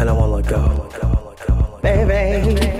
And I won't let go. Baby.